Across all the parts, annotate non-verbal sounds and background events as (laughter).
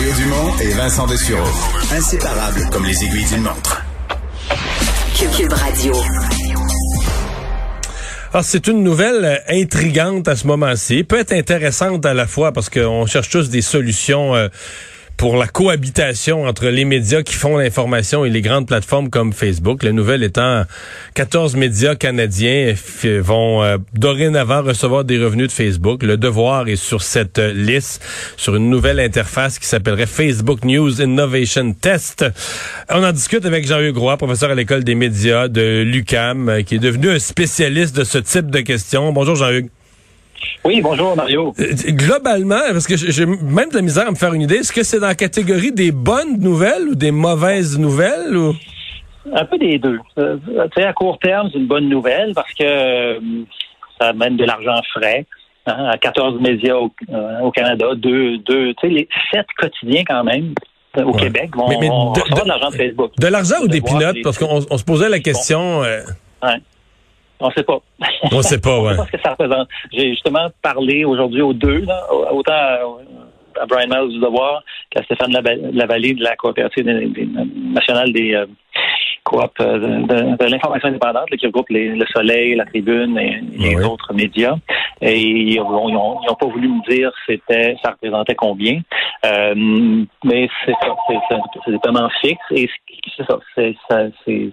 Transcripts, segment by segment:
Mario Dumont et Vincent Dessureau. Inséparables comme les aiguilles d'une montre. Cube Radio. Alors, c'est une nouvelle intrigante à ce moment-ci, peut être intéressante à la fois parce qu'on cherche tous des solutions euh, pour la cohabitation entre les médias qui font l'information et les grandes plateformes comme Facebook. La nouvelle étant 14 médias canadiens vont euh, dorénavant recevoir des revenus de Facebook. Le devoir est sur cette liste, sur une nouvelle interface qui s'appellerait Facebook News Innovation Test. On en discute avec Jean-Hugues Roy, professeur à l'école des médias de l'UCAM, euh, qui est devenu un spécialiste de ce type de questions. Bonjour Jean-Hugues. Oui, bonjour Mario. Euh, globalement, parce que j'ai même de la misère à me faire une idée, est-ce que c'est dans la catégorie des bonnes nouvelles ou des mauvaises nouvelles ou? Un peu des deux. Euh, sais, à court terme, c'est une bonne nouvelle parce que euh, ça amène de l'argent frais. Hein, à 14 médias au, Canada, deux, deux, tu sais, les sept quotidiens quand même au Québec vont, de, de l'argent de Facebook. De l'argent ou des pilotes? Parce qu'on se posait la question. On ne sait pas. On ne sait pas, (laughs) ouais. ce que ça représente. J'ai justement parlé aujourd'hui aux deux, là, autant à, Brian Miles du Devoir qu'à Stéphane Lavallée de la coopérative nationale des euh, coop euh, de, l'information indépendante, qui regroupe Le Soleil, La Tribune et, les autres médias. Et ils n'ont pas voulu me dire c'était ça représentait combien. Euh, mais c'est ça, c'est des paiements fixes et c'est ça, c'est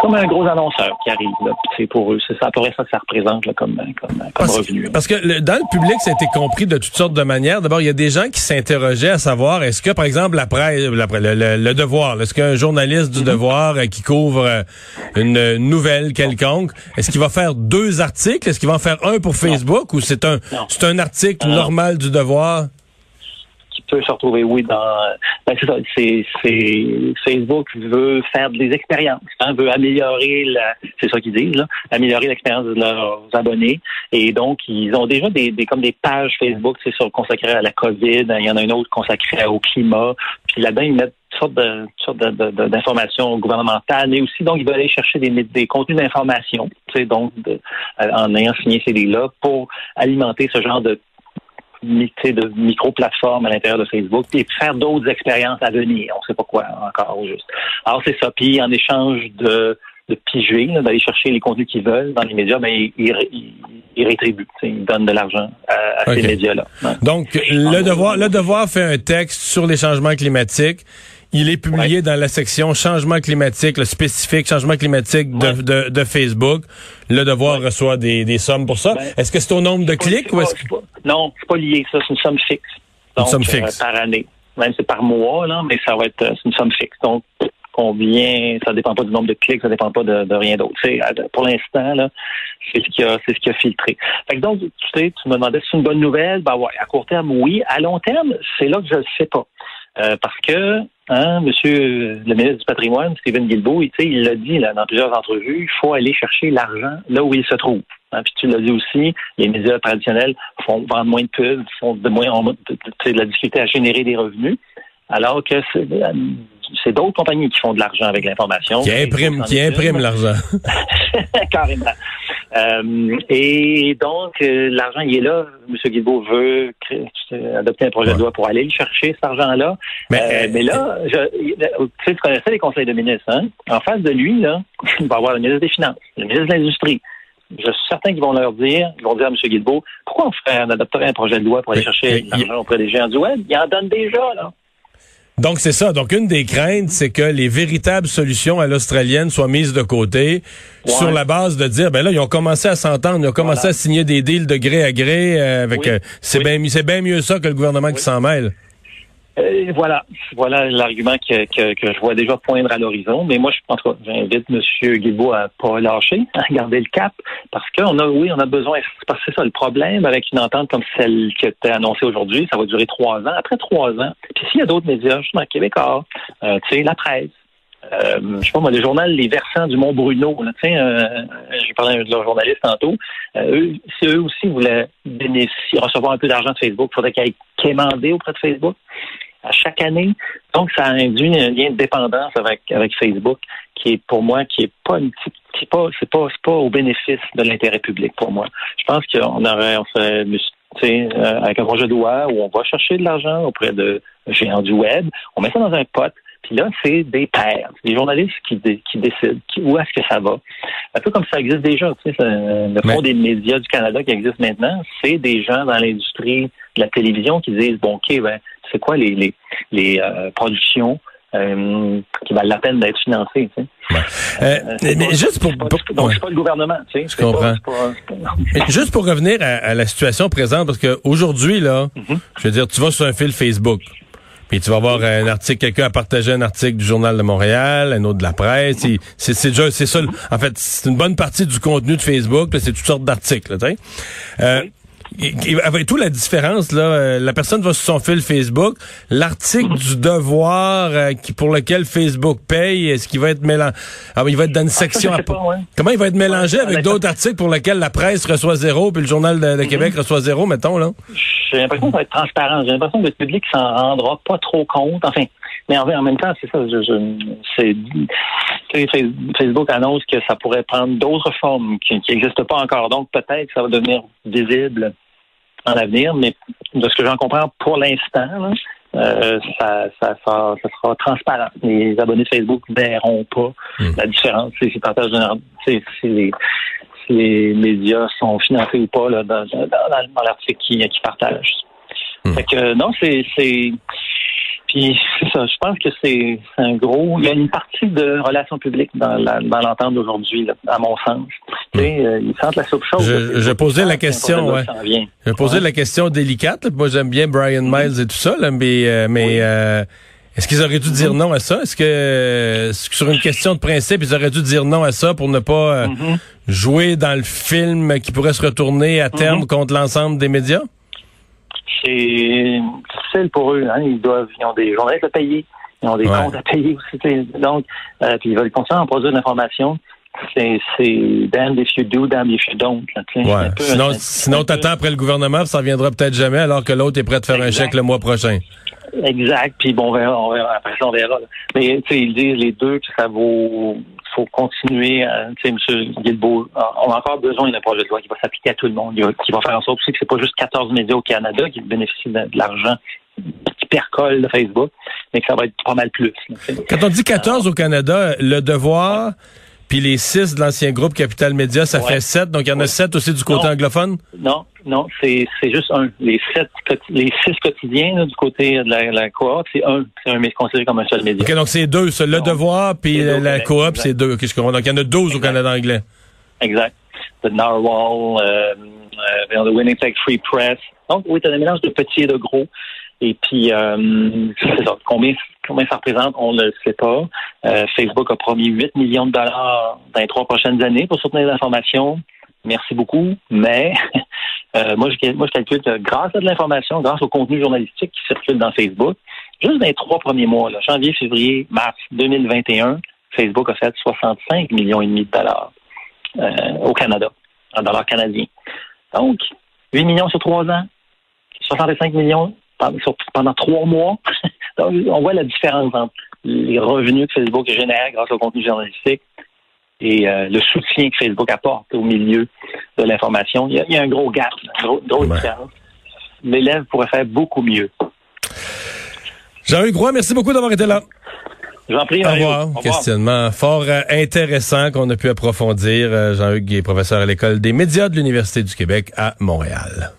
comme un gros annonceur qui arrive. C'est pour eux. C'est ça, à ça que ça représente comme, comme, comme revenu. parce que dans le public, ça a été compris de toutes sortes de manières. D'abord, il y a des gens qui s'interrogeaient à savoir est-ce que, par exemple, la presse, le, devoir, est-ce qu'un journaliste du mm-hmm. devoir euh, qui couvre euh, une nouvelle quelconque, est-ce qu'il va faire deux articles? Est-ce qu'il va en faire un pour Facebook ou c'est un, c'est un article normal du devoir? Se retrouver, dans. Ben, Facebook veut faire des expériences, hein, veut améliorer la. C'est ça qu'ils disent, là, améliorer l'expérience de leurs abonnés. Et donc, ils ont déjà des, comme des pages Facebook, c'est sur consacrées à la COVID. Il y en a une autre consacrée au climat. Puis là-dedans, ils mettent toutes sortes d'informations gouvernementales, mais aussi donc ils veulent aller chercher des, contenus d'information, tu sais, donc en ayant signé ces livres-là pour alimenter ce genre de de micro-plateformes à l'intérieur de Facebook, et faire d'autres expériences à venir. On ne sait pas quoi encore juste. Alors c'est ça. Puis en échange de, de piger, d'aller chercher les contenus qu'ils veulent dans les médias, mais ben, ils, ils, rétribuent, ils donnent de l'argent à, ces médias-là. Donc le devoir, le devoir fait un texte sur les changements climatiques. Il est publié dans la section changement climatique, le spécifique changement climatique de, de, Facebook. Le devoir reçoit des, des, sommes pour ça. Ben, est-ce que c'est au nombre de clics ou est-ce que... non, c'est pas lié. Ça, c'est une somme fixe. une somme fixe. Euh, par année. Même c'est par mois, là, mais ça va être euh, une somme fixe. Donc, combien, ça dépend pas du nombre de clics, ça dépend pas de, rien d'autre. Pour l'instant, là, c'est ce qui a, c'est ce qui a filtré. Fait donc, tu sais, tu me demandais si c'est une bonne nouvelle? Ben ouais, à court terme, oui. À long terme, c'est là que je ne sais pas. Euh, parce que Hein, monsieur le ministre du patrimoine, Stephen Guilbeault, il l'a dit là, dans plusieurs entrevues, il faut aller chercher l'argent là où il se trouve. Hein, puis tu l'as dit aussi, les médias traditionnels font vendre moins de pubs, font de moins de, la difficulté à générer des revenus, alors que c'est d'autres compagnies qui font de l'argent avec l'information. Qui impriment, qui impriment l'argent. (laughs) Carrément. Euh, et donc, euh, l'argent, il est là. M. Guilbeault veut adopter un projet de loi pour aller le chercher, cet argent-là. Mais, euh, là, je, tu, connaissais les conseils de ministres. Hein? En face de lui, là, (laughs) il va y avoir le ministre des Finances, le ministre de l'Industrie. Je suis certain qu'ils vont leur dire, ils vont dire à M. Guilbeault, pourquoi on ferait, on adopterait un projet de loi pour aller chercher l'argent auprès des géants du web? Il en donne déjà, là. Donc c'est ça. Donc une des craintes, c'est que les véritables solutions à l'australienne soient mises de côté sur la base de dire ben là ils ont commencé à s'entendre, ils ont commencé à signer des deals de gré à gré euh, avec euh, c'est bien c'est bien mieux ça que le gouvernement qui s'en mêle. Voilà, voilà l'argument que, que, que, je vois déjà poindre à l'horizon. Mais moi, je pense que j'invite M. Guilbault à pas lâcher, à garder le cap, parce qu'on a, oui, on a besoin. Parce que c'est ça le problème avec une entente comme celle qui été annoncée aujourd'hui. Ça va durer trois ans. Après trois ans, puis s'il y a d'autres médias, justement québécois, euh, tu sais, la presse, euh, je sais pas moi, le journal Les Versants du Mont Bruno, sais, euh, j'ai parlé de leur journaliste tantôt, euh, eux, si eux aussi voulaient bénéficier, recevoir un peu d'argent de Facebook, il faudrait qu'ils aillent quémander auprès de Facebook à chaque année. Donc, ça induit un lien de dépendance avec, avec Facebook qui est pour moi, qui est pas une petite c'est pas c'est pas c'est pas au bénéfice de l'intérêt public pour moi. Je pense qu'on aurait on serait euh, avec un projet de loi où on va chercher de l'argent auprès de géants du web, on met ça dans un pot, puis là, c'est des pairs, des journalistes qui, qui décident où est-ce que ça va. Un peu comme ça existe déjà. Tu sais, le Fonds des médias du Canada qui existe maintenant, c'est des gens dans l'industrie de la télévision qui disent, bon, OK, ben, c'est quoi les, les, les euh, productions euh, qui valent la peine d'être financées. Tu sais? Euh, mais juste pour, pas, donc c'est pas le gouvernement. Tu sais, je comprends. juste pour revenir à, la situation présente, parce que aujourd'hui là, mm-hmm. je veux dire, tu vas sur un fil Facebook. Puis tu vas voir un article, quelqu'un a partagé un article du Journal de Montréal, un autre de la presse. C'est déjà, c'est ça. En fait, c'est une bonne partie du contenu de Facebook, puis c'est toutes sortes d'articles. Tu sais. Euh, avec tout la différence là, euh, la personne va sur son fil Facebook, l'article du devoir euh, qui pour lequel Facebook paye, est-ce qu'il va être mélangé ah, il va être dans une ah, section Comment il va être mélangé avec d'autres articles pour lesquels la presse reçoit zéro puis le journal de, mm-hmm. Québec reçoit zéro mettons là? J'ai l'impression que ça va être transparent, j'ai l'impression que le public s'en rendra pas trop compte. Enfin, mais en, même temps, c'est ça, je, Facebook annonce que ça pourrait prendre d'autres formes qui n'existent pas encore. Donc peut-être que ça va devenir visible en l'avenir, mais de ce que j'en comprends pour l'instant, euh, ça, ça, ça, sera transparent. Les abonnés de Facebook ne verront pas hmm. la différence si, si, les, si les médias sont financés ou pas là, dans, dans, l'article qu'ils qui partagent. Hmm. Fait que non, c'est puis c'est ça, je pense que c'est un gros. Il y a une partie de relations publiques dans l'entente d'aujourd'hui, à mon sens. Tu sais, euh, ils sentent la soupe chaude. Je, je posais la question, ouais. Je posais la question délicate. Moi, j'aime bien Brian mm-hmm. Miles et tout ça, là, mais, euh, mais euh, est-ce qu'ils auraient dû dire mm-hmm. non à ça? Est-ce que sur une question de principe, ils auraient dû dire non à ça pour ne pas mm-hmm. jouer dans le film qui pourrait se retourner à terme contre l'ensemble des médias? C'est difficile pour eux. Hein. Ils doivent, ils ont des journalistes à payer, ils ont des comptes à payer aussi. Donc, euh, puis ils veulent continuer à produire de l'information. C'est, c'est damn if you do, damn if you don't. ouais. Sinon, sinon t'attends après le gouvernement, ça reviendra peut-être jamais, alors que l'autre est prêt à faire un chèque le mois prochain. Exact. Puis bon, on verra, on verra. Après ça, on verra. Mais tu sais, ils disent les deux que ça vaut faut continuer. Tu sais, M. Guilbeault, on a encore besoin d'un projet de loi qui va s'appliquer à tout le monde, qui va faire en sorte aussi que c'est pas juste 14 médias au Canada qui bénéficient de, l'argent qui percole de Facebook, mais que ça va être pas mal plus. Quand on dit 14 au Canada, le devoir, puis les 6 de l'ancien groupe Capital Média, ça fait 7, donc il y en a 7 aussi du côté anglophone? Non, non, c'est juste un. Les sept, les six quotidiens du côté de la, la coop, c'est un. C'est un, mais considéré comme un seul média. OK, donc c'est deux. Ça, le devoir, puis la coop, c'est deux. Qu'on Donc il y en a 12 au Canada anglais. Exact. The Narwhal, euh, euh, the Winning Tech Free Press. Donc, oui, tu as un mélange de petits et de gros. Et puis, euh, c'est ça. Combien, combien ça représente, on ne le sait pas. Euh, Facebook a promis 8 millions de dollars dans les trois prochaines années pour soutenir l'information. Merci beaucoup, mais (laughs) euh, moi, je, calcule que grâce à de l'information, grâce au contenu journalistique qui circule dans Facebook, juste dans les trois premiers mois, janvier, février, mars 2021, Facebook a fait 65 millions et demi de dollars euh, au Canada, en dollars canadiens. Donc, 8 millions sur trois ans, 65 millions pendant trois mois. (laughs) Donc, on voit la différence entre les revenus que Facebook génère grâce au contenu journalistique et euh, le soutien que Facebook apporte au milieu de l'information. Il, y a un gros gap, une grosse différence. L'élève pourrait faire beaucoup mieux. Jean-Hugues Roy, merci beaucoup d'avoir été là. J'en prie. Au revoir. Questionnement fort euh, intéressant qu'on a pu approfondir. Euh, Jean-Hugues est professeur à l'École des médias de l'Université du Québec à Montréal.